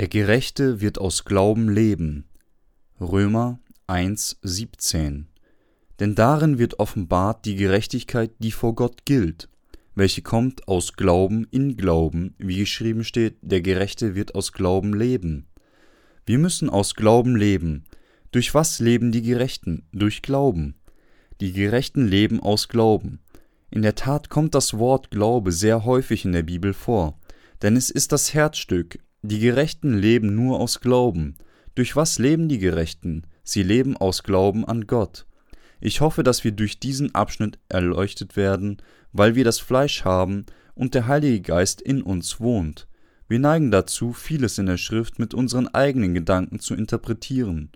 Der Gerechte wird aus Glauben leben. Römer 1,17 Denn darin wird offenbart die Gerechtigkeit, die vor Gott gilt, welche kommt aus Glauben in Glauben, wie geschrieben steht, der Gerechte wird aus Glauben leben. Wir müssen aus Glauben leben. Durch was leben die Gerechten? Durch Glauben. Die Gerechten leben aus Glauben. In der Tat kommt das Wort Glaube sehr häufig in der Bibel vor, denn es ist das Herzstück. Die Gerechten leben nur aus Glauben. Durch was leben die Gerechten? Sie leben aus Glauben an Gott. Ich hoffe, dass wir durch diesen Abschnitt erleuchtet werden, weil wir das Fleisch haben und der Heilige Geist in uns wohnt. Wir neigen dazu, vieles in der Schrift mit unseren eigenen Gedanken zu interpretieren,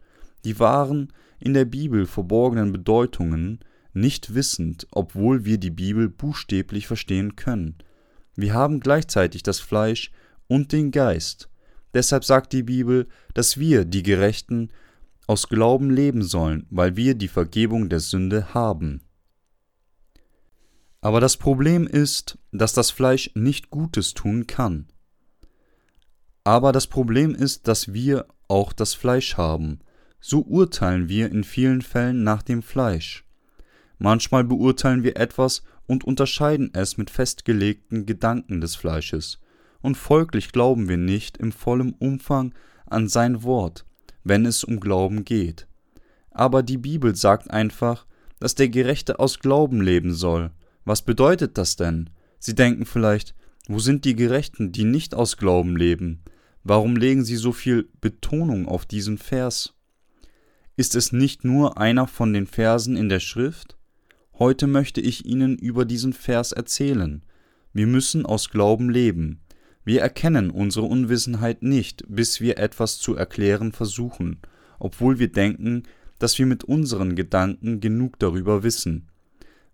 die wahren, in der Bibel verborgenen Bedeutungen nicht wissend, obwohl wir die Bibel buchstäblich verstehen können. Wir haben gleichzeitig das Fleisch und den Geist. Deshalb sagt die Bibel, dass wir, die Gerechten, aus Glauben leben sollen, weil wir die Vergebung der Sünde haben. Aber das Problem ist, dass das Fleisch nicht Gutes tun kann. Aber das Problem ist, dass wir auch das Fleisch haben. So urteilen wir in vielen Fällen nach dem Fleisch. Manchmal beurteilen wir etwas und unterscheiden es mit festgelegten Gedanken des Fleisches, und folglich glauben wir nicht im vollen Umfang an sein Wort, wenn es um Glauben geht. Aber die Bibel sagt einfach, dass der Gerechte aus Glauben leben soll. Was bedeutet das denn? Sie denken vielleicht, wo sind die Gerechten, die nicht aus Glauben leben? Warum legen Sie so viel Betonung auf diesen Vers? Ist es nicht nur einer von den Versen in der Schrift? Heute möchte ich Ihnen über diesen Vers erzählen. Wir müssen aus Glauben leben. Wir erkennen unsere Unwissenheit nicht, bis wir etwas zu erklären versuchen, obwohl wir denken, dass wir mit unseren Gedanken genug darüber wissen.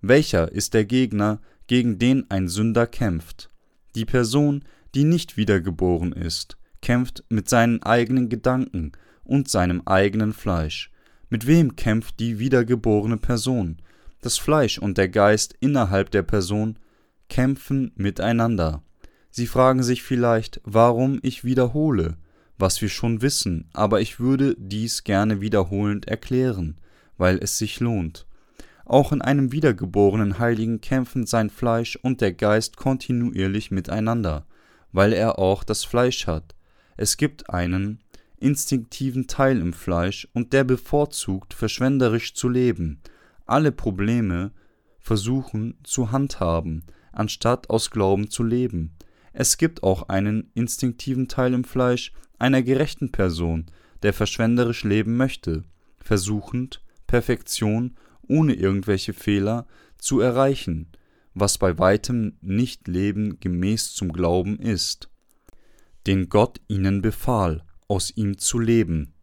Welcher ist der Gegner, gegen den ein Sünder kämpft? Die Person, die nicht wiedergeboren ist kämpft mit seinen eigenen Gedanken und seinem eigenen Fleisch. Mit wem kämpft die wiedergeborene Person? Das Fleisch und der Geist innerhalb der Person kämpfen miteinander. Sie fragen sich vielleicht, warum ich wiederhole, was wir schon wissen, aber ich würde dies gerne wiederholend erklären, weil es sich lohnt. Auch in einem wiedergeborenen Heiligen kämpfen sein Fleisch und der Geist kontinuierlich miteinander, weil er auch das Fleisch hat. Es gibt einen instinktiven Teil im Fleisch und der bevorzugt, verschwenderisch zu leben, alle Probleme versuchen zu handhaben, anstatt aus Glauben zu leben. Es gibt auch einen instinktiven Teil im Fleisch einer gerechten Person, der verschwenderisch leben möchte, versuchend, Perfektion ohne irgendwelche Fehler zu erreichen, was bei weitem nicht Leben gemäß zum Glauben ist den Gott ihnen befahl, aus ihm zu leben.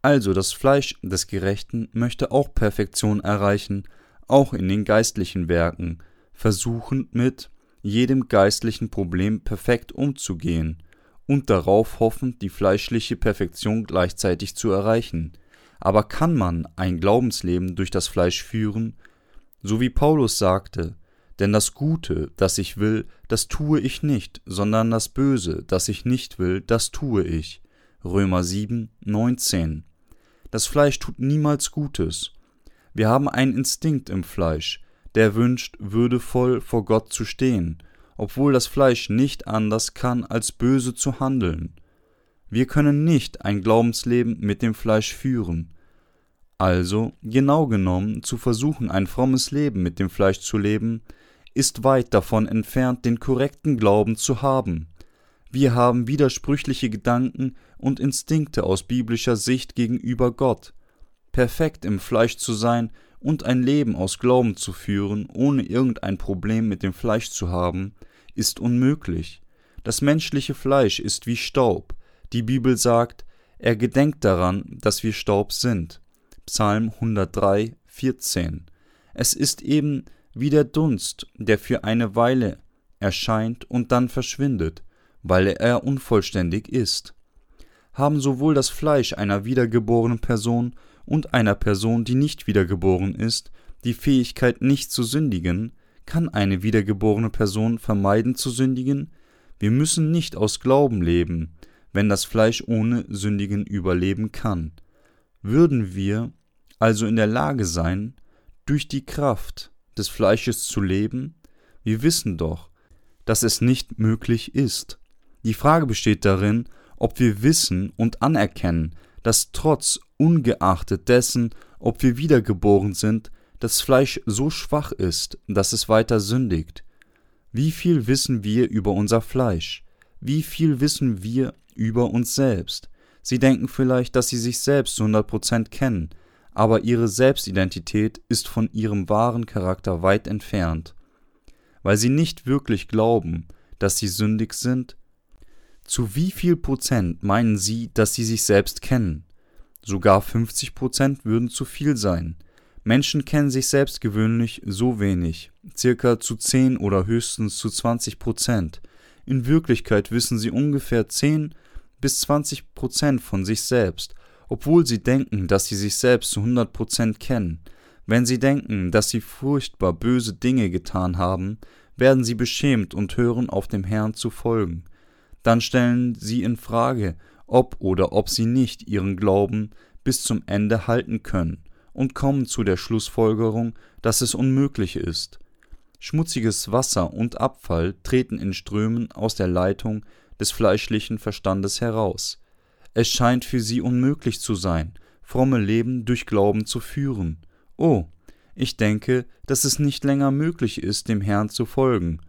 Also das Fleisch des Gerechten möchte auch Perfektion erreichen, auch in den geistlichen Werken, versuchend mit jedem geistlichen Problem perfekt umzugehen und darauf hoffend, die fleischliche Perfektion gleichzeitig zu erreichen. Aber kann man ein Glaubensleben durch das Fleisch führen? So wie Paulus sagte, denn das Gute, das ich will, das tue ich nicht, sondern das Böse, das ich nicht will, das tue ich. Römer 7, 19. Das Fleisch tut niemals Gutes. Wir haben einen Instinkt im Fleisch, der wünscht, würdevoll vor Gott zu stehen, obwohl das Fleisch nicht anders kann, als böse zu handeln. Wir können nicht ein Glaubensleben mit dem Fleisch führen. Also, genau genommen, zu versuchen, ein frommes Leben mit dem Fleisch zu leben, ist weit davon entfernt, den korrekten Glauben zu haben. Wir haben widersprüchliche Gedanken und Instinkte aus biblischer Sicht gegenüber Gott. Perfekt im Fleisch zu sein und ein Leben aus Glauben zu führen, ohne irgendein Problem mit dem Fleisch zu haben, ist unmöglich. Das menschliche Fleisch ist wie Staub. Die Bibel sagt, er gedenkt daran, dass wir Staub sind. Psalm 103, 14. Es ist eben wie der Dunst, der für eine Weile erscheint und dann verschwindet, weil er unvollständig ist. Haben sowohl das Fleisch einer wiedergeborenen Person und einer Person, die nicht wiedergeboren ist, die Fähigkeit nicht zu sündigen, kann eine wiedergeborene Person vermeiden zu sündigen? Wir müssen nicht aus Glauben leben, wenn das Fleisch ohne Sündigen überleben kann. Würden wir also in der Lage sein, durch die Kraft des Fleisches zu leben? Wir wissen doch, dass es nicht möglich ist. Die Frage besteht darin, ob wir wissen und anerkennen, dass trotz ungeachtet dessen, ob wir wiedergeboren sind, das Fleisch so schwach ist, dass es weiter sündigt. Wie viel wissen wir über unser Fleisch? Wie viel wissen wir über uns selbst? Sie denken vielleicht, dass sie sich selbst zu 100% kennen, aber ihre Selbstidentität ist von ihrem wahren Charakter weit entfernt. Weil sie nicht wirklich glauben, dass sie sündig sind, zu wie viel Prozent meinen Sie, dass Sie sich selbst kennen? Sogar 50 Prozent würden zu viel sein. Menschen kennen sich selbst gewöhnlich so wenig, circa zu 10 oder höchstens zu 20 Prozent. In Wirklichkeit wissen sie ungefähr 10 bis 20 Prozent von sich selbst, obwohl sie denken, dass sie sich selbst zu 100 Prozent kennen. Wenn sie denken, dass sie furchtbar böse Dinge getan haben, werden sie beschämt und hören auf dem Herrn zu folgen dann stellen sie in Frage, ob oder ob sie nicht ihren Glauben bis zum Ende halten können und kommen zu der Schlussfolgerung, dass es unmöglich ist. Schmutziges Wasser und Abfall treten in Strömen aus der Leitung des fleischlichen Verstandes heraus. Es scheint für sie unmöglich zu sein, fromme Leben durch Glauben zu führen. Oh, ich denke, dass es nicht länger möglich ist, dem Herrn zu folgen.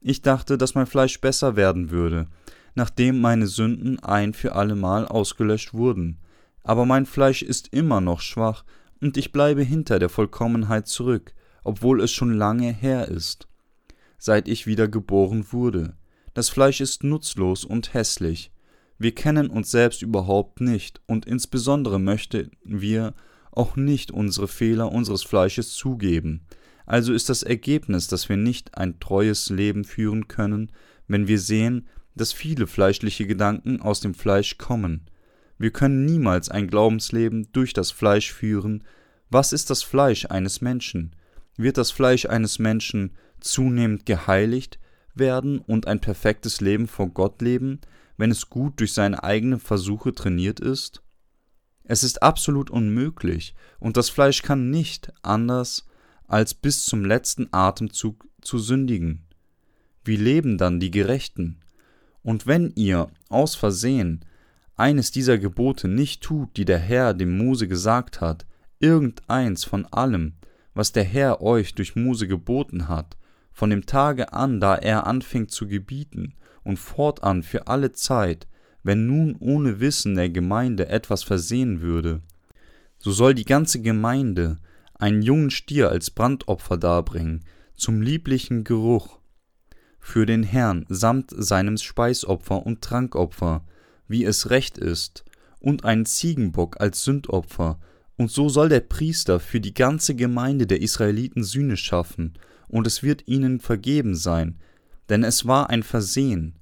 Ich dachte, dass mein Fleisch besser werden würde, nachdem meine Sünden ein für allemal ausgelöscht wurden. Aber mein Fleisch ist immer noch schwach, und ich bleibe hinter der Vollkommenheit zurück, obwohl es schon lange her ist, seit ich wieder geboren wurde. Das Fleisch ist nutzlos und hässlich. Wir kennen uns selbst überhaupt nicht, und insbesondere möchten wir auch nicht unsere Fehler unseres Fleisches zugeben. Also ist das Ergebnis, dass wir nicht ein treues Leben führen können, wenn wir sehen, dass viele fleischliche Gedanken aus dem Fleisch kommen. Wir können niemals ein Glaubensleben durch das Fleisch führen. Was ist das Fleisch eines Menschen? Wird das Fleisch eines Menschen zunehmend geheiligt werden und ein perfektes Leben vor Gott leben, wenn es gut durch seine eigenen Versuche trainiert ist? Es ist absolut unmöglich, und das Fleisch kann nicht anders als bis zum letzten Atemzug zu sündigen. Wie leben dann die Gerechten? Und wenn ihr aus Versehen eines dieser Gebote nicht tut, die der Herr dem Mose gesagt hat, irgendeins von allem, was der Herr euch durch Mose geboten hat, von dem Tage an, da er anfing zu gebieten, und fortan für alle Zeit, wenn nun ohne Wissen der Gemeinde etwas versehen würde, so soll die ganze Gemeinde einen jungen Stier als Brandopfer darbringen, zum lieblichen Geruch, für den Herrn samt seinem Speisopfer und Trankopfer, wie es recht ist, und einen Ziegenbock als Sündopfer, und so soll der Priester für die ganze Gemeinde der Israeliten Sühne schaffen, und es wird ihnen vergeben sein, denn es war ein Versehen.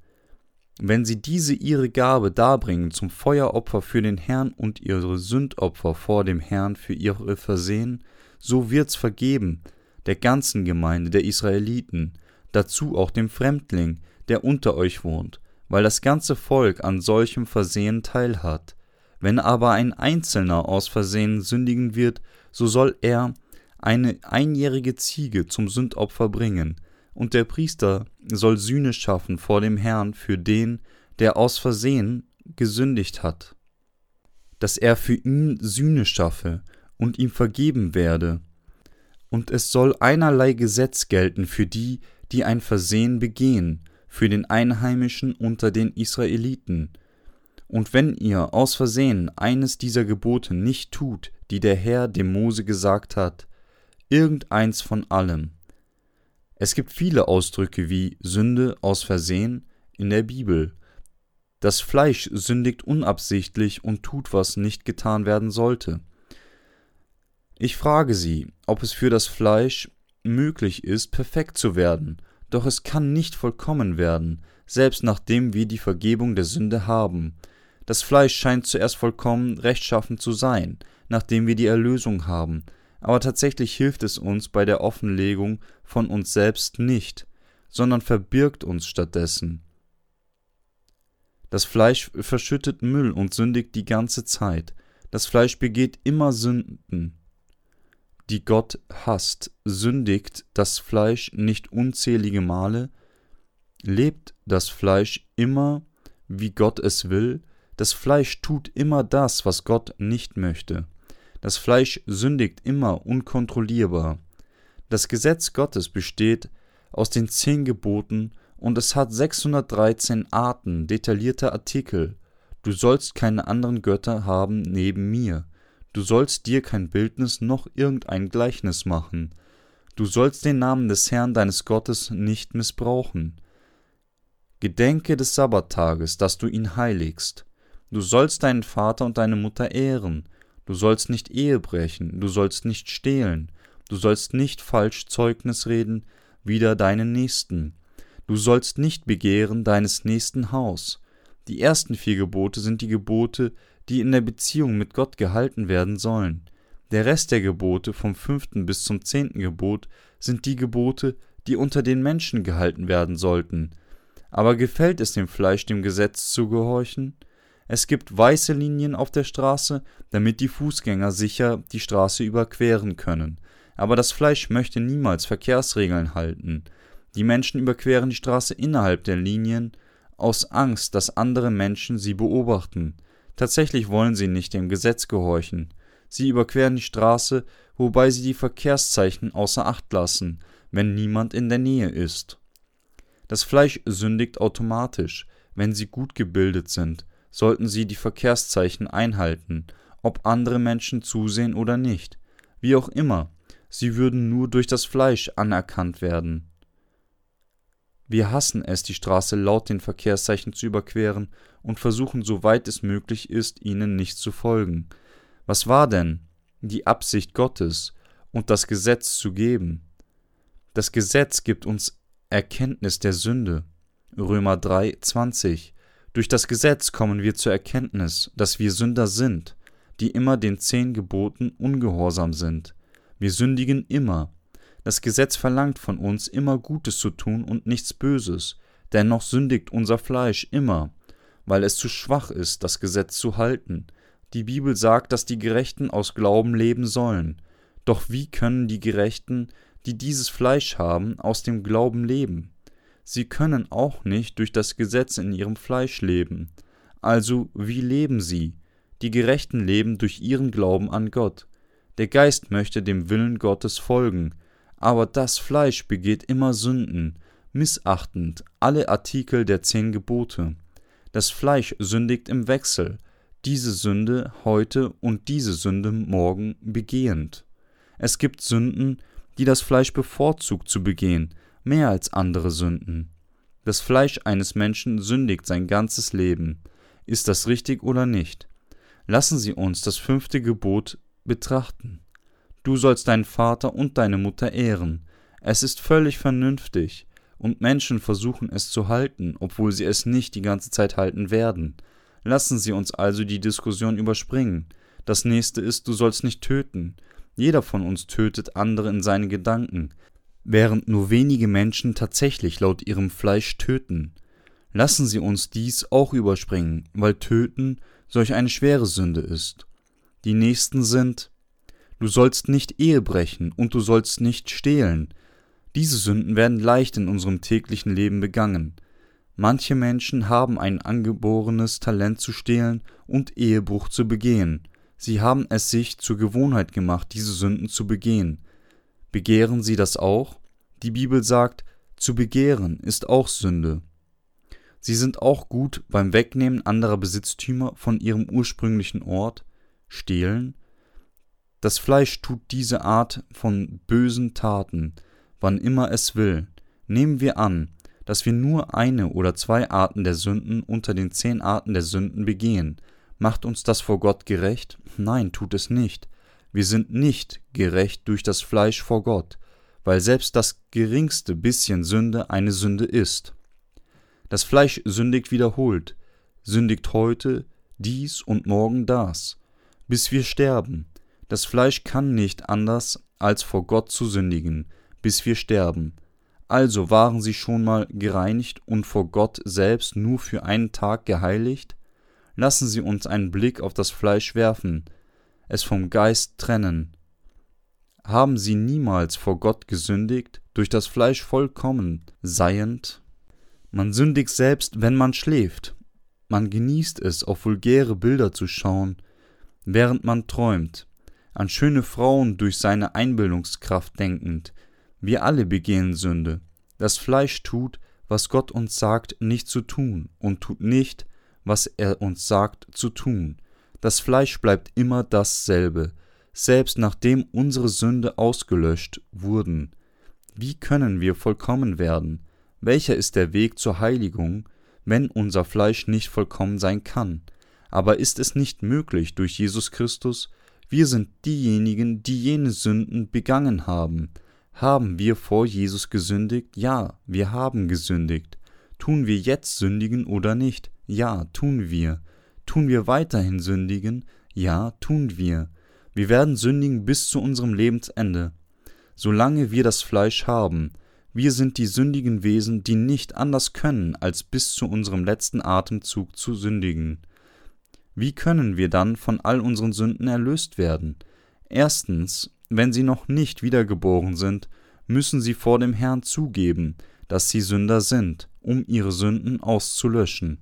Wenn sie diese ihre Gabe darbringen zum Feueropfer für den Herrn und ihre Sündopfer vor dem Herrn für ihre Versehen, so wird's vergeben, der ganzen Gemeinde der Israeliten, dazu auch dem Fremdling, der unter euch wohnt, weil das ganze Volk an solchem Versehen teilhat. Wenn aber ein Einzelner aus Versehen sündigen wird, so soll er eine einjährige Ziege zum Sündopfer bringen, und der Priester soll Sühne schaffen vor dem Herrn für den, der aus Versehen gesündigt hat, dass er für ihn Sühne schaffe und ihm vergeben werde. Und es soll einerlei Gesetz gelten für die, die ein Versehen begehen, für den Einheimischen unter den Israeliten. Und wenn ihr aus Versehen eines dieser Gebote nicht tut, die der Herr dem Mose gesagt hat, irgendeins von allem. Es gibt viele Ausdrücke wie Sünde aus Versehen in der Bibel. Das Fleisch sündigt unabsichtlich und tut, was nicht getan werden sollte. Ich frage Sie, ob es für das Fleisch möglich ist, perfekt zu werden, doch es kann nicht vollkommen werden, selbst nachdem wir die Vergebung der Sünde haben. Das Fleisch scheint zuerst vollkommen rechtschaffen zu sein, nachdem wir die Erlösung haben, aber tatsächlich hilft es uns bei der Offenlegung von uns selbst nicht, sondern verbirgt uns stattdessen. Das Fleisch verschüttet Müll und sündigt die ganze Zeit. Das Fleisch begeht immer Sünden, die Gott hasst. Sündigt das Fleisch nicht unzählige Male? Lebt das Fleisch immer, wie Gott es will? Das Fleisch tut immer das, was Gott nicht möchte. Das Fleisch sündigt immer unkontrollierbar. Das Gesetz Gottes besteht aus den zehn Geboten und es hat 613 Arten detaillierter Artikel. Du sollst keine anderen Götter haben neben mir. Du sollst dir kein Bildnis noch irgendein Gleichnis machen. Du sollst den Namen des Herrn deines Gottes nicht missbrauchen. Gedenke des Sabbattages, dass du ihn heiligst. Du sollst deinen Vater und deine Mutter ehren. Du sollst nicht Ehe brechen. Du sollst nicht stehlen. Du sollst nicht falsch Zeugnis reden wider deinen Nächsten. Du sollst nicht begehren deines nächsten Haus. Die ersten vier Gebote sind die Gebote, die in der Beziehung mit Gott gehalten werden sollen. Der Rest der Gebote vom fünften bis zum zehnten Gebot sind die Gebote, die unter den Menschen gehalten werden sollten. Aber gefällt es dem Fleisch, dem Gesetz zu gehorchen? Es gibt weiße Linien auf der Straße, damit die Fußgänger sicher die Straße überqueren können. Aber das Fleisch möchte niemals Verkehrsregeln halten. Die Menschen überqueren die Straße innerhalb der Linien aus Angst, dass andere Menschen sie beobachten. Tatsächlich wollen sie nicht dem Gesetz gehorchen. Sie überqueren die Straße, wobei sie die Verkehrszeichen außer Acht lassen, wenn niemand in der Nähe ist. Das Fleisch sündigt automatisch. Wenn sie gut gebildet sind, sollten sie die Verkehrszeichen einhalten, ob andere Menschen zusehen oder nicht. Wie auch immer, sie würden nur durch das Fleisch anerkannt werden. Wir hassen es, die Straße laut den Verkehrszeichen zu überqueren und versuchen, soweit es möglich ist, ihnen nicht zu folgen. Was war denn die Absicht Gottes und das Gesetz zu geben? Das Gesetz gibt uns Erkenntnis der Sünde. Römer 3, 20. Durch das Gesetz kommen wir zur Erkenntnis, dass wir Sünder sind, die immer den zehn Geboten ungehorsam sind. Wir sündigen immer, das Gesetz verlangt von uns, immer Gutes zu tun und nichts Böses, dennoch sündigt unser Fleisch immer, weil es zu schwach ist, das Gesetz zu halten. Die Bibel sagt, dass die Gerechten aus Glauben leben sollen. Doch wie können die Gerechten, die dieses Fleisch haben, aus dem Glauben leben? Sie können auch nicht durch das Gesetz in ihrem Fleisch leben. Also wie leben sie? Die Gerechten leben durch ihren Glauben an Gott. Der Geist möchte dem Willen Gottes folgen, aber das Fleisch begeht immer Sünden, missachtend alle Artikel der zehn Gebote. Das Fleisch sündigt im Wechsel, diese Sünde heute und diese Sünde morgen begehend. Es gibt Sünden, die das Fleisch bevorzugt zu begehen, mehr als andere Sünden. Das Fleisch eines Menschen sündigt sein ganzes Leben. Ist das richtig oder nicht? Lassen Sie uns das fünfte Gebot betrachten. Du sollst deinen Vater und deine Mutter ehren. Es ist völlig vernünftig, und Menschen versuchen es zu halten, obwohl sie es nicht die ganze Zeit halten werden. Lassen Sie uns also die Diskussion überspringen. Das nächste ist, du sollst nicht töten. Jeder von uns tötet andere in seinen Gedanken, während nur wenige Menschen tatsächlich laut ihrem Fleisch töten. Lassen Sie uns dies auch überspringen, weil Töten solch eine schwere Sünde ist. Die nächsten sind Du sollst nicht Ehe brechen und du sollst nicht stehlen. Diese Sünden werden leicht in unserem täglichen Leben begangen. Manche Menschen haben ein angeborenes Talent zu stehlen und Ehebruch zu begehen. Sie haben es sich zur Gewohnheit gemacht, diese Sünden zu begehen. Begehren sie das auch? Die Bibel sagt, zu begehren ist auch Sünde. Sie sind auch gut beim Wegnehmen anderer Besitztümer von ihrem ursprünglichen Ort, stehlen, das Fleisch tut diese Art von bösen Taten, wann immer es will. Nehmen wir an, dass wir nur eine oder zwei Arten der Sünden unter den zehn Arten der Sünden begehen. Macht uns das vor Gott gerecht? Nein, tut es nicht. Wir sind nicht gerecht durch das Fleisch vor Gott, weil selbst das geringste bisschen Sünde eine Sünde ist. Das Fleisch sündigt wiederholt, sündigt heute dies und morgen das, bis wir sterben. Das Fleisch kann nicht anders, als vor Gott zu sündigen, bis wir sterben. Also waren sie schon mal gereinigt und vor Gott selbst nur für einen Tag geheiligt? Lassen Sie uns einen Blick auf das Fleisch werfen, es vom Geist trennen. Haben sie niemals vor Gott gesündigt, durch das Fleisch vollkommen seiend? Man sündigt selbst, wenn man schläft. Man genießt es, auf vulgäre Bilder zu schauen, während man träumt, an schöne Frauen durch seine Einbildungskraft denkend. Wir alle begehen Sünde. Das Fleisch tut, was Gott uns sagt, nicht zu tun, und tut nicht, was er uns sagt, zu tun. Das Fleisch bleibt immer dasselbe, selbst nachdem unsere Sünde ausgelöscht wurden. Wie können wir vollkommen werden? Welcher ist der Weg zur Heiligung, wenn unser Fleisch nicht vollkommen sein kann? Aber ist es nicht möglich durch Jesus Christus? Wir sind diejenigen, die jene Sünden begangen haben. Haben wir vor Jesus gesündigt? Ja, wir haben gesündigt. Tun wir jetzt sündigen oder nicht? Ja, tun wir. Tun wir weiterhin sündigen? Ja, tun wir. Wir werden sündigen bis zu unserem Lebensende, solange wir das Fleisch haben. Wir sind die sündigen Wesen, die nicht anders können, als bis zu unserem letzten Atemzug zu sündigen. Wie können wir dann von all unseren Sünden erlöst werden? Erstens, wenn sie noch nicht wiedergeboren sind, müssen sie vor dem Herrn zugeben, dass sie Sünder sind, um ihre Sünden auszulöschen.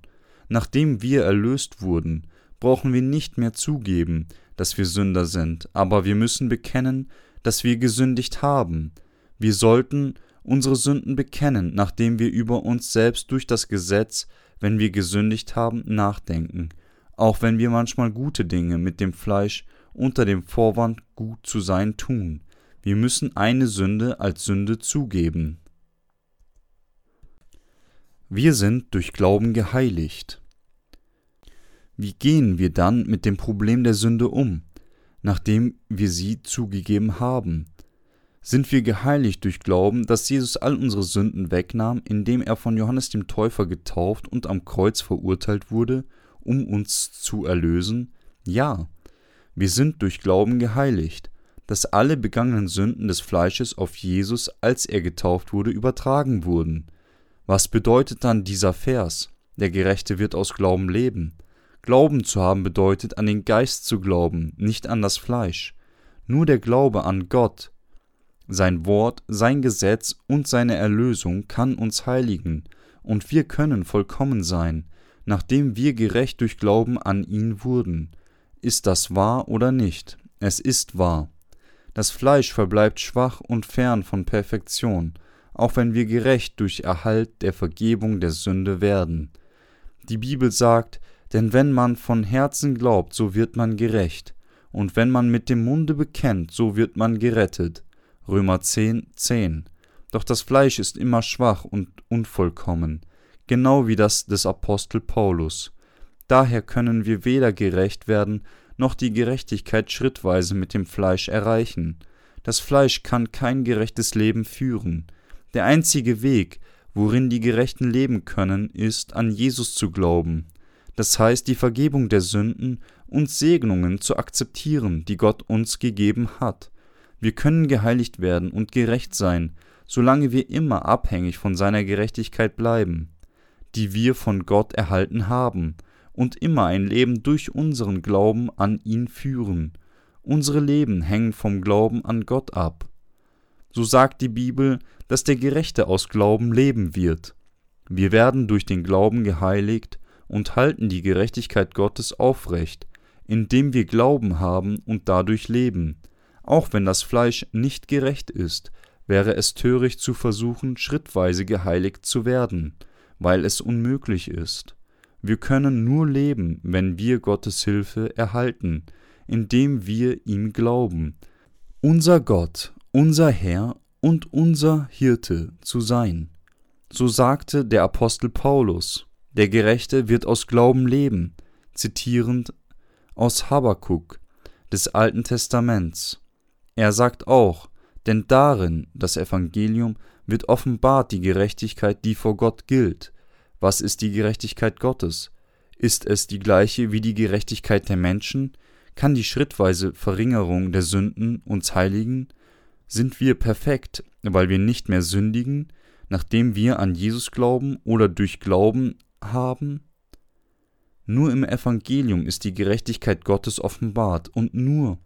Nachdem wir erlöst wurden, brauchen wir nicht mehr zugeben, dass wir Sünder sind, aber wir müssen bekennen, dass wir gesündigt haben. Wir sollten unsere Sünden bekennen, nachdem wir über uns selbst durch das Gesetz, wenn wir gesündigt haben, nachdenken, auch wenn wir manchmal gute Dinge mit dem Fleisch unter dem Vorwand gut zu sein tun. Wir müssen eine Sünde als Sünde zugeben. Wir sind durch Glauben geheiligt. Wie gehen wir dann mit dem Problem der Sünde um, nachdem wir sie zugegeben haben? Sind wir geheiligt durch Glauben, dass Jesus all unsere Sünden wegnahm, indem er von Johannes dem Täufer getauft und am Kreuz verurteilt wurde, um uns zu erlösen? Ja, wir sind durch Glauben geheiligt, dass alle begangenen Sünden des Fleisches auf Jesus, als er getauft wurde, übertragen wurden. Was bedeutet dann dieser Vers? Der Gerechte wird aus Glauben leben. Glauben zu haben bedeutet, an den Geist zu glauben, nicht an das Fleisch. Nur der Glaube an Gott, sein Wort, sein Gesetz und seine Erlösung kann uns heiligen, und wir können vollkommen sein, nachdem wir gerecht durch Glauben an ihn wurden. Ist das wahr oder nicht? Es ist wahr. Das Fleisch verbleibt schwach und fern von Perfektion, auch wenn wir gerecht durch Erhalt der Vergebung der Sünde werden. Die Bibel sagt, denn wenn man von Herzen glaubt, so wird man gerecht, und wenn man mit dem Munde bekennt, so wird man gerettet. Römer 10, 10. Doch das Fleisch ist immer schwach und unvollkommen, genau wie das des Apostel Paulus. Daher können wir weder gerecht werden, noch die Gerechtigkeit schrittweise mit dem Fleisch erreichen. Das Fleisch kann kein gerechtes Leben führen. Der einzige Weg, worin die Gerechten leben können, ist, an Jesus zu glauben das heißt die Vergebung der Sünden und Segnungen zu akzeptieren, die Gott uns gegeben hat. Wir können geheiligt werden und gerecht sein, solange wir immer abhängig von seiner Gerechtigkeit bleiben, die wir von Gott erhalten haben, und immer ein Leben durch unseren Glauben an ihn führen. Unsere Leben hängen vom Glauben an Gott ab. So sagt die Bibel, dass der Gerechte aus Glauben leben wird. Wir werden durch den Glauben geheiligt und halten die Gerechtigkeit Gottes aufrecht, indem wir Glauben haben und dadurch leben. Auch wenn das Fleisch nicht gerecht ist, wäre es töricht zu versuchen, schrittweise geheiligt zu werden, weil es unmöglich ist. Wir können nur leben, wenn wir Gottes Hilfe erhalten, indem wir ihm glauben, unser Gott, unser Herr und unser Hirte zu sein. So sagte der Apostel Paulus, der Gerechte wird aus Glauben leben, zitierend aus Habakuk des Alten Testaments. Er sagt auch, denn darin, das Evangelium, wird offenbart die Gerechtigkeit, die vor Gott gilt. Was ist die Gerechtigkeit Gottes? Ist es die gleiche wie die Gerechtigkeit der Menschen? Kann die schrittweise Verringerung der Sünden uns heiligen? Sind wir perfekt, weil wir nicht mehr sündigen? nachdem wir an Jesus glauben oder durch Glauben haben? Nur im Evangelium ist die Gerechtigkeit Gottes offenbart und nur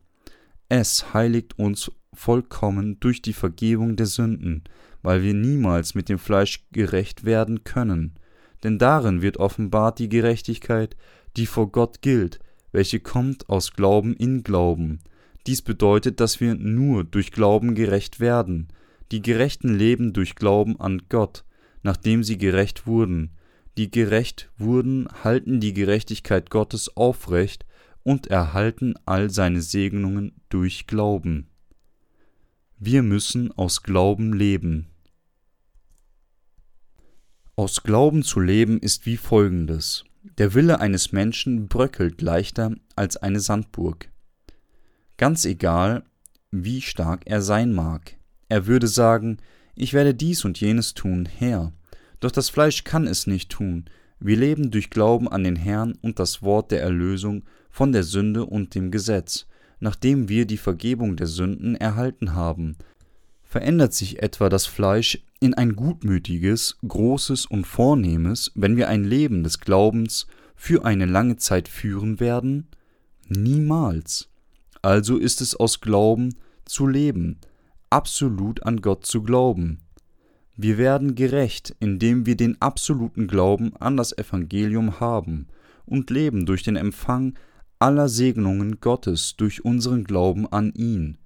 es heiligt uns vollkommen durch die Vergebung der Sünden, weil wir niemals mit dem Fleisch gerecht werden können. Denn darin wird offenbart die Gerechtigkeit, die vor Gott gilt, welche kommt aus Glauben in Glauben. Dies bedeutet, dass wir nur durch Glauben gerecht werden. Die Gerechten leben durch Glauben an Gott, nachdem sie gerecht wurden die gerecht wurden, halten die Gerechtigkeit Gottes aufrecht und erhalten all seine Segnungen durch Glauben. Wir müssen aus Glauben leben. Aus Glauben zu leben ist wie folgendes. Der Wille eines Menschen bröckelt leichter als eine Sandburg. Ganz egal, wie stark er sein mag. Er würde sagen, ich werde dies und jenes tun, Herr, doch das Fleisch kann es nicht tun. Wir leben durch Glauben an den Herrn und das Wort der Erlösung von der Sünde und dem Gesetz, nachdem wir die Vergebung der Sünden erhalten haben. Verändert sich etwa das Fleisch in ein gutmütiges, großes und vornehmes, wenn wir ein Leben des Glaubens für eine lange Zeit führen werden? Niemals. Also ist es aus Glauben zu leben, absolut an Gott zu glauben. Wir werden gerecht, indem wir den absoluten Glauben an das Evangelium haben und leben durch den Empfang aller Segnungen Gottes durch unseren Glauben an ihn.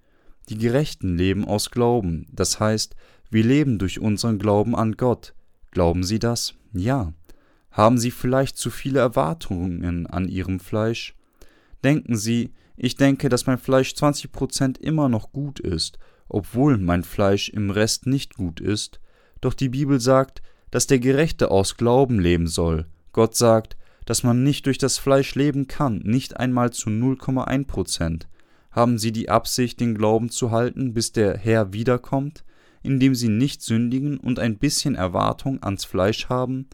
Die Gerechten leben aus Glauben, das heißt, wir leben durch unseren Glauben an Gott. Glauben Sie das? Ja. Haben Sie vielleicht zu viele Erwartungen an Ihrem Fleisch? Denken Sie, ich denke, dass mein Fleisch 20% immer noch gut ist, obwohl mein Fleisch im Rest nicht gut ist, doch die Bibel sagt, dass der Gerechte aus Glauben leben soll. Gott sagt, dass man nicht durch das Fleisch leben kann, nicht einmal zu 0,1 Prozent. Haben Sie die Absicht, den Glauben zu halten, bis der Herr wiederkommt, indem Sie nicht sündigen und ein bisschen Erwartung ans Fleisch haben?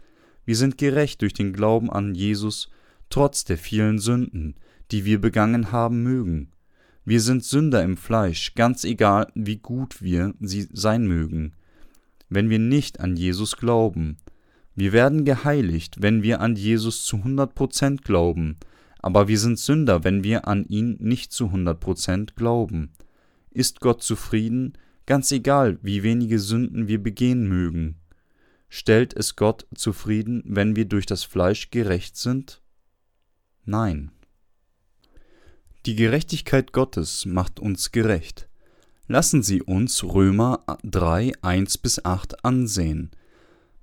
Wir sind gerecht durch den Glauben an Jesus, trotz der vielen Sünden, die wir begangen haben mögen. Wir sind Sünder im Fleisch, ganz egal, wie gut wir sie sein mögen wenn wir nicht an Jesus glauben. Wir werden geheiligt, wenn wir an Jesus zu 100% glauben, aber wir sind Sünder, wenn wir an ihn nicht zu 100% glauben. Ist Gott zufrieden, ganz egal, wie wenige Sünden wir begehen mögen? Stellt es Gott zufrieden, wenn wir durch das Fleisch gerecht sind? Nein. Die Gerechtigkeit Gottes macht uns gerecht. Lassen Sie uns Römer 3, 1 bis 8 ansehen.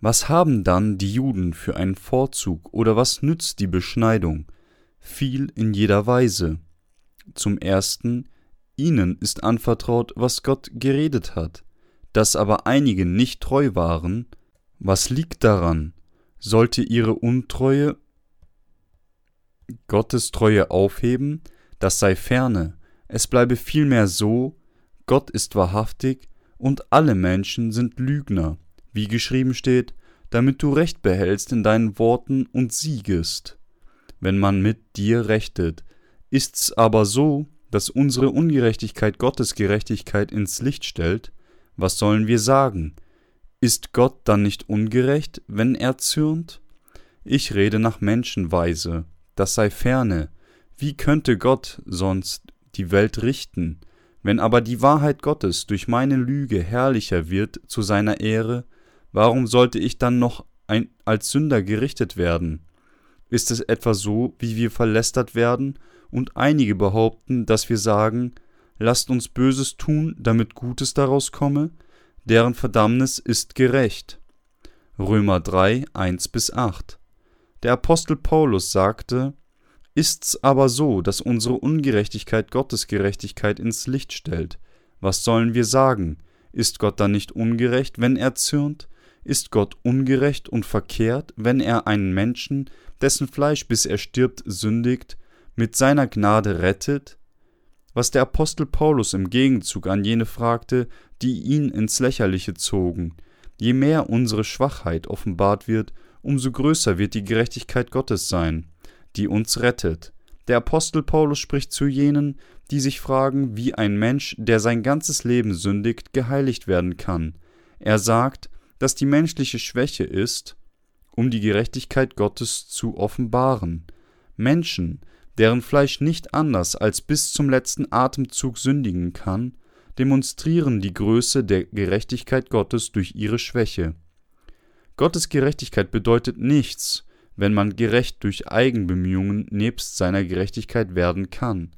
Was haben dann die Juden für einen Vorzug oder was nützt die Beschneidung? Viel in jeder Weise. Zum ersten, ihnen ist anvertraut, was Gott geredet hat. Dass aber einige nicht treu waren, was liegt daran? Sollte ihre Untreue Gottes Treue aufheben? Das sei ferne. Es bleibe vielmehr so, Gott ist wahrhaftig und alle Menschen sind Lügner, wie geschrieben steht, damit du Recht behältst in deinen Worten und siegest. Wenn man mit dir rechtet, ist's aber so, dass unsere Ungerechtigkeit Gottes Gerechtigkeit ins Licht stellt, was sollen wir sagen? Ist Gott dann nicht ungerecht, wenn er zürnt? Ich rede nach Menschenweise, das sei ferne. Wie könnte Gott sonst die Welt richten? Wenn aber die Wahrheit Gottes durch meine Lüge herrlicher wird zu seiner Ehre, warum sollte ich dann noch ein, als Sünder gerichtet werden? Ist es etwa so, wie wir verlästert werden und einige behaupten, dass wir sagen, lasst uns Böses tun, damit Gutes daraus komme? Deren Verdammnis ist gerecht. Römer 3, 1 bis 8. Der Apostel Paulus sagte, Ist's aber so, dass unsere Ungerechtigkeit Gottes Gerechtigkeit ins Licht stellt, was sollen wir sagen? Ist Gott dann nicht ungerecht, wenn er zürnt? Ist Gott ungerecht und verkehrt, wenn er einen Menschen, dessen Fleisch bis er stirbt sündigt, mit seiner Gnade rettet? Was der Apostel Paulus im Gegenzug an jene fragte, die ihn ins Lächerliche zogen. Je mehr unsere Schwachheit offenbart wird, umso größer wird die Gerechtigkeit Gottes sein die uns rettet. Der Apostel Paulus spricht zu jenen, die sich fragen, wie ein Mensch, der sein ganzes Leben sündigt, geheiligt werden kann. Er sagt, dass die menschliche Schwäche ist, um die Gerechtigkeit Gottes zu offenbaren. Menschen, deren Fleisch nicht anders als bis zum letzten Atemzug sündigen kann, demonstrieren die Größe der Gerechtigkeit Gottes durch ihre Schwäche. Gottes Gerechtigkeit bedeutet nichts, wenn man gerecht durch Eigenbemühungen nebst seiner Gerechtigkeit werden kann.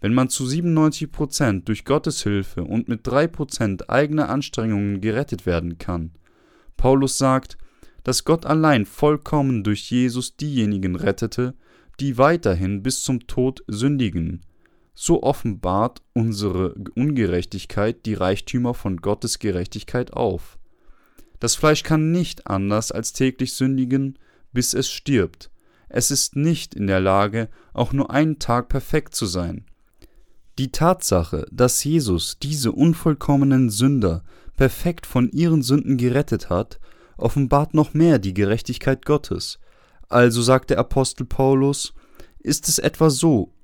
Wenn man zu 97 Prozent durch Gottes Hilfe und mit drei Prozent eigener Anstrengungen gerettet werden kann. Paulus sagt, dass Gott allein vollkommen durch Jesus diejenigen rettete, die weiterhin bis zum Tod sündigen. So offenbart unsere Ungerechtigkeit die Reichtümer von Gottes Gerechtigkeit auf. Das Fleisch kann nicht anders als täglich sündigen, bis es stirbt. Es ist nicht in der Lage, auch nur einen Tag perfekt zu sein. Die Tatsache, dass Jesus diese unvollkommenen Sünder perfekt von ihren Sünden gerettet hat, offenbart noch mehr die Gerechtigkeit Gottes. Also sagt der Apostel Paulus, ist es etwa so,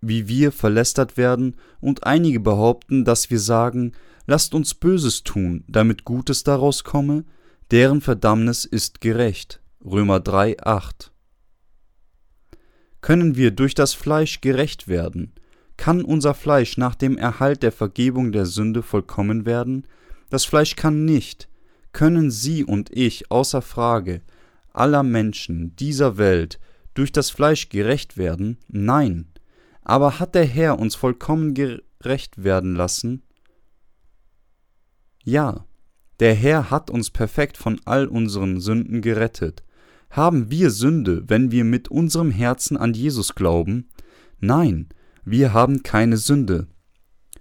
wie wir verlästert werden, und einige behaupten, dass wir sagen, lasst uns Böses tun, damit Gutes daraus komme, deren Verdammnis ist gerecht. Römer 3, 8 können wir durch das Fleisch gerecht werden? Kann unser Fleisch nach dem Erhalt der Vergebung der Sünde vollkommen werden? Das Fleisch kann nicht. Können Sie und ich außer Frage aller Menschen dieser Welt durch das Fleisch gerecht werden? Nein. Aber hat der Herr uns vollkommen gerecht werden lassen? Ja, der Herr hat uns perfekt von all unseren Sünden gerettet. Haben wir Sünde, wenn wir mit unserem Herzen an Jesus glauben? Nein, wir haben keine Sünde,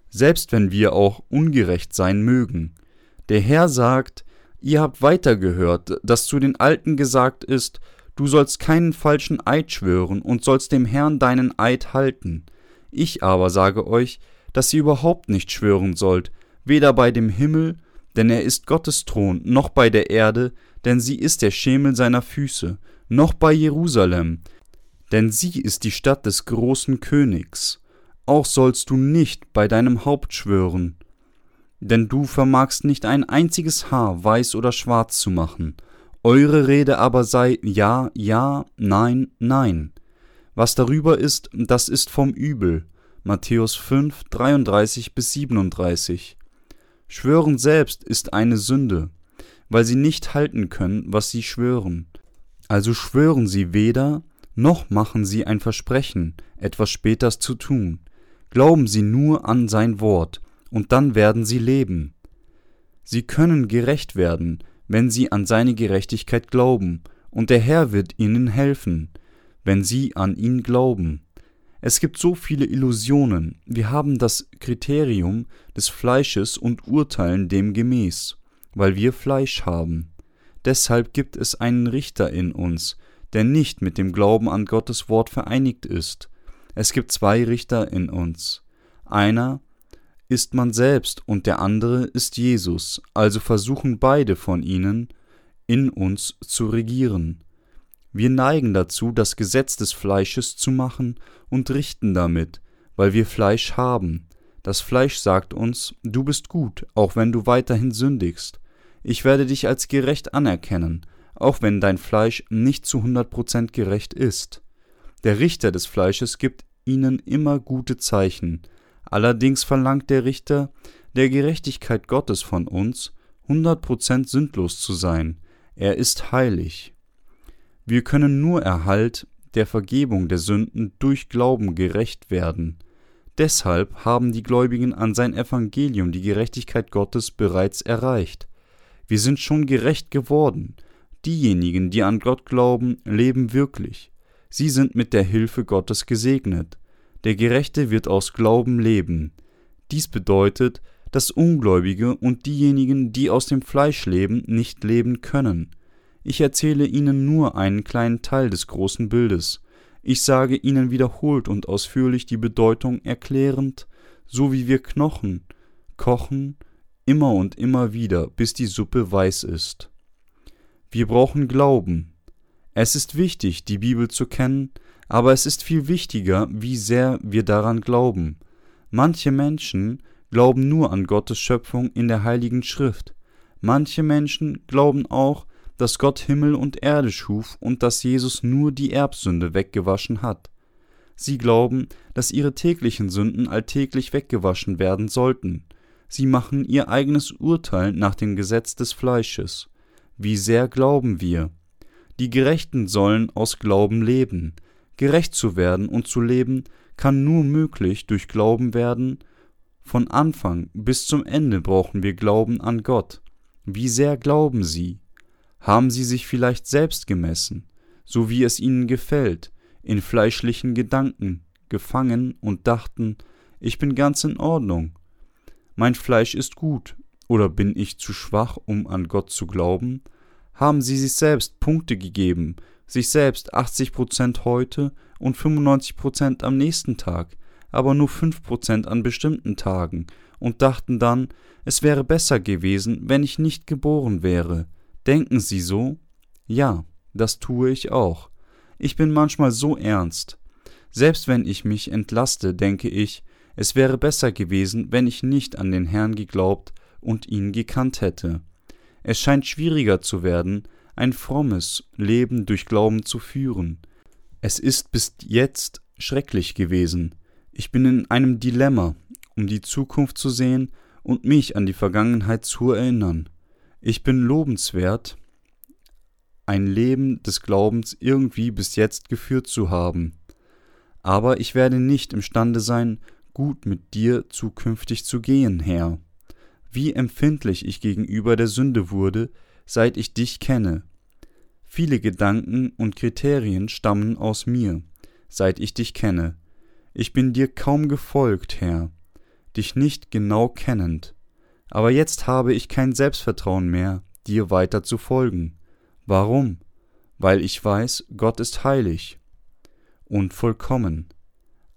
selbst wenn wir auch ungerecht sein mögen. Der Herr sagt, ihr habt weitergehört, dass zu den Alten gesagt ist, du sollst keinen falschen Eid schwören und sollst dem Herrn deinen Eid halten. Ich aber sage euch, dass ihr überhaupt nicht schwören sollt, weder bei dem Himmel, denn er ist Gottes Thron, noch bei der Erde, denn sie ist der Schemel seiner Füße, noch bei Jerusalem, denn sie ist die Stadt des großen Königs. Auch sollst du nicht bei deinem Haupt schwören, denn du vermagst nicht ein einziges Haar weiß oder schwarz zu machen. Eure Rede aber sei ja, ja, nein, nein. Was darüber ist, das ist vom Übel. Matthäus 5, 33 bis 37. Schwören selbst ist eine Sünde weil sie nicht halten können, was sie schwören. Also schwören sie weder, noch machen sie ein Versprechen, etwas Späters zu tun. Glauben sie nur an sein Wort, und dann werden sie leben. Sie können gerecht werden, wenn sie an seine Gerechtigkeit glauben, und der Herr wird ihnen helfen, wenn sie an ihn glauben. Es gibt so viele Illusionen, wir haben das Kriterium des Fleisches und urteilen dem gemäß weil wir Fleisch haben. Deshalb gibt es einen Richter in uns, der nicht mit dem Glauben an Gottes Wort vereinigt ist. Es gibt zwei Richter in uns. Einer ist man selbst und der andere ist Jesus, also versuchen beide von ihnen, in uns zu regieren. Wir neigen dazu, das Gesetz des Fleisches zu machen und richten damit, weil wir Fleisch haben. Das Fleisch sagt uns, du bist gut, auch wenn du weiterhin sündigst. Ich werde dich als gerecht anerkennen, auch wenn dein Fleisch nicht zu 100% gerecht ist. Der Richter des Fleisches gibt ihnen immer gute Zeichen. Allerdings verlangt der Richter der Gerechtigkeit Gottes von uns, 100% sündlos zu sein. Er ist heilig. Wir können nur Erhalt der Vergebung der Sünden durch Glauben gerecht werden. Deshalb haben die Gläubigen an sein Evangelium die Gerechtigkeit Gottes bereits erreicht. Wir sind schon gerecht geworden. Diejenigen, die an Gott glauben, leben wirklich. Sie sind mit der Hilfe Gottes gesegnet. Der Gerechte wird aus Glauben leben. Dies bedeutet, dass Ungläubige und diejenigen, die aus dem Fleisch leben, nicht leben können. Ich erzähle Ihnen nur einen kleinen Teil des großen Bildes. Ich sage Ihnen wiederholt und ausführlich die Bedeutung erklärend, so wie wir Knochen kochen, immer und immer wieder, bis die Suppe weiß ist. Wir brauchen Glauben. Es ist wichtig, die Bibel zu kennen, aber es ist viel wichtiger, wie sehr wir daran glauben. Manche Menschen glauben nur an Gottes Schöpfung in der Heiligen Schrift. Manche Menschen glauben auch, dass Gott Himmel und Erde schuf und dass Jesus nur die Erbsünde weggewaschen hat. Sie glauben, dass ihre täglichen Sünden alltäglich weggewaschen werden sollten. Sie machen ihr eigenes Urteil nach dem Gesetz des Fleisches. Wie sehr glauben wir? Die Gerechten sollen aus Glauben leben. Gerecht zu werden und zu leben kann nur möglich durch Glauben werden. Von Anfang bis zum Ende brauchen wir Glauben an Gott. Wie sehr glauben Sie? Haben Sie sich vielleicht selbst gemessen, so wie es Ihnen gefällt, in fleischlichen Gedanken gefangen und dachten, ich bin ganz in Ordnung, mein Fleisch ist gut, oder bin ich zu schwach, um an Gott zu glauben? Haben Sie sich selbst Punkte gegeben, sich selbst 80 Prozent heute und 95 Prozent am nächsten Tag, aber nur 5 Prozent an bestimmten Tagen und dachten dann, es wäre besser gewesen, wenn ich nicht geboren wäre. Denken Sie so? Ja, das tue ich auch. Ich bin manchmal so ernst. Selbst wenn ich mich entlaste, denke ich, es wäre besser gewesen, wenn ich nicht an den Herrn geglaubt und ihn gekannt hätte. Es scheint schwieriger zu werden, ein frommes Leben durch Glauben zu führen. Es ist bis jetzt schrecklich gewesen. Ich bin in einem Dilemma, um die Zukunft zu sehen und mich an die Vergangenheit zu erinnern. Ich bin lobenswert, ein Leben des Glaubens irgendwie bis jetzt geführt zu haben. Aber ich werde nicht imstande sein, gut mit dir zukünftig zu gehen, Herr. Wie empfindlich ich gegenüber der Sünde wurde, seit ich dich kenne. Viele Gedanken und Kriterien stammen aus mir, seit ich dich kenne. Ich bin dir kaum gefolgt, Herr, dich nicht genau kennend. Aber jetzt habe ich kein Selbstvertrauen mehr, dir weiter zu folgen. Warum? Weil ich weiß, Gott ist heilig und vollkommen.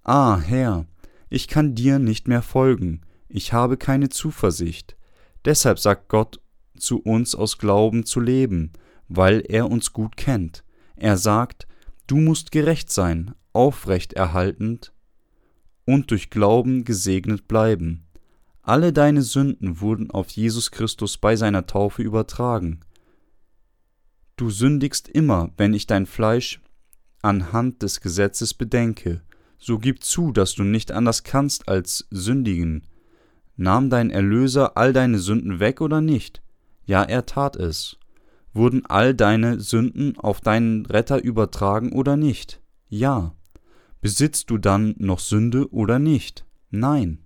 Ah, Herr, ich kann dir nicht mehr folgen, ich habe keine Zuversicht. Deshalb sagt Gott zu uns aus Glauben zu leben, weil er uns gut kennt. Er sagt, du musst gerecht sein, aufrecht erhaltend und durch Glauben gesegnet bleiben. Alle deine Sünden wurden auf Jesus Christus bei seiner Taufe übertragen. Du sündigst immer, wenn ich dein Fleisch anhand des Gesetzes bedenke so gib zu, dass du nicht anders kannst als sündigen. Nahm dein Erlöser all deine Sünden weg oder nicht? Ja, er tat es. Wurden all deine Sünden auf deinen Retter übertragen oder nicht? Ja. Besitzt du dann noch Sünde oder nicht? Nein.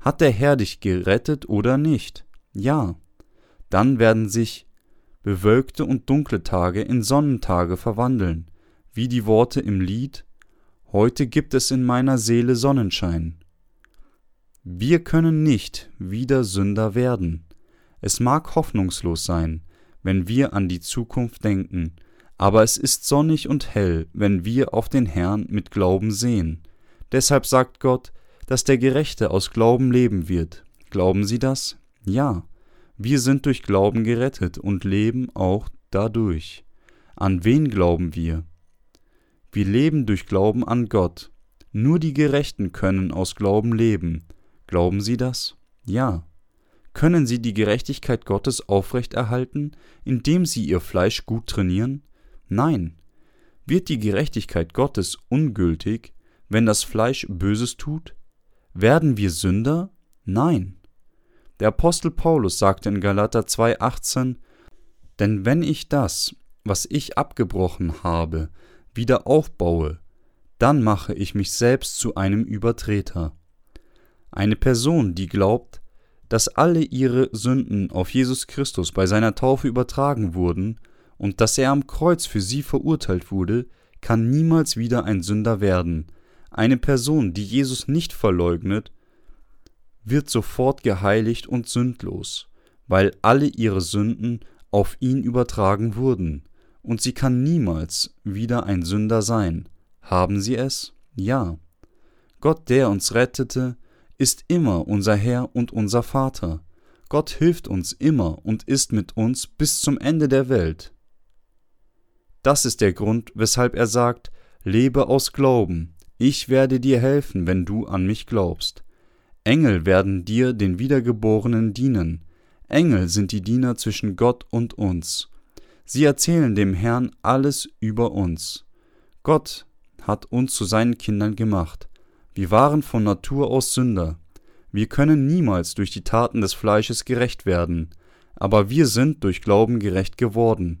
Hat der Herr dich gerettet oder nicht? Ja. Dann werden sich bewölkte und dunkle Tage in Sonnentage verwandeln, wie die Worte im Lied Heute gibt es in meiner Seele Sonnenschein. Wir können nicht wieder Sünder werden. Es mag hoffnungslos sein, wenn wir an die Zukunft denken, aber es ist sonnig und hell, wenn wir auf den Herrn mit Glauben sehen. Deshalb sagt Gott, dass der Gerechte aus Glauben leben wird. Glauben Sie das? Ja. Wir sind durch Glauben gerettet und leben auch dadurch. An wen glauben wir? Wir leben durch Glauben an Gott. Nur die Gerechten können aus Glauben leben. Glauben Sie das? Ja. Können Sie die Gerechtigkeit Gottes aufrechterhalten, indem Sie Ihr Fleisch gut trainieren? Nein. Wird die Gerechtigkeit Gottes ungültig, wenn das Fleisch Böses tut? Werden wir Sünder? Nein. Der Apostel Paulus sagte in Galater 2,18: Denn wenn ich das, was ich abgebrochen habe, wieder aufbaue, dann mache ich mich selbst zu einem Übertreter. Eine Person, die glaubt, dass alle ihre Sünden auf Jesus Christus bei seiner Taufe übertragen wurden und dass er am Kreuz für sie verurteilt wurde, kann niemals wieder ein Sünder werden. Eine Person, die Jesus nicht verleugnet, wird sofort geheiligt und sündlos, weil alle ihre Sünden auf ihn übertragen wurden und sie kann niemals wieder ein Sünder sein. Haben sie es? Ja. Gott, der uns rettete, ist immer unser Herr und unser Vater. Gott hilft uns immer und ist mit uns bis zum Ende der Welt. Das ist der Grund, weshalb er sagt, lebe aus Glauben, ich werde dir helfen, wenn du an mich glaubst. Engel werden dir den Wiedergeborenen dienen, Engel sind die Diener zwischen Gott und uns. Sie erzählen dem Herrn alles über uns. Gott hat uns zu seinen Kindern gemacht. Wir waren von Natur aus Sünder. Wir können niemals durch die Taten des Fleisches gerecht werden, aber wir sind durch Glauben gerecht geworden.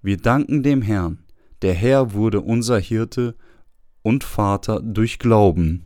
Wir danken dem Herrn. Der Herr wurde unser Hirte und Vater durch Glauben.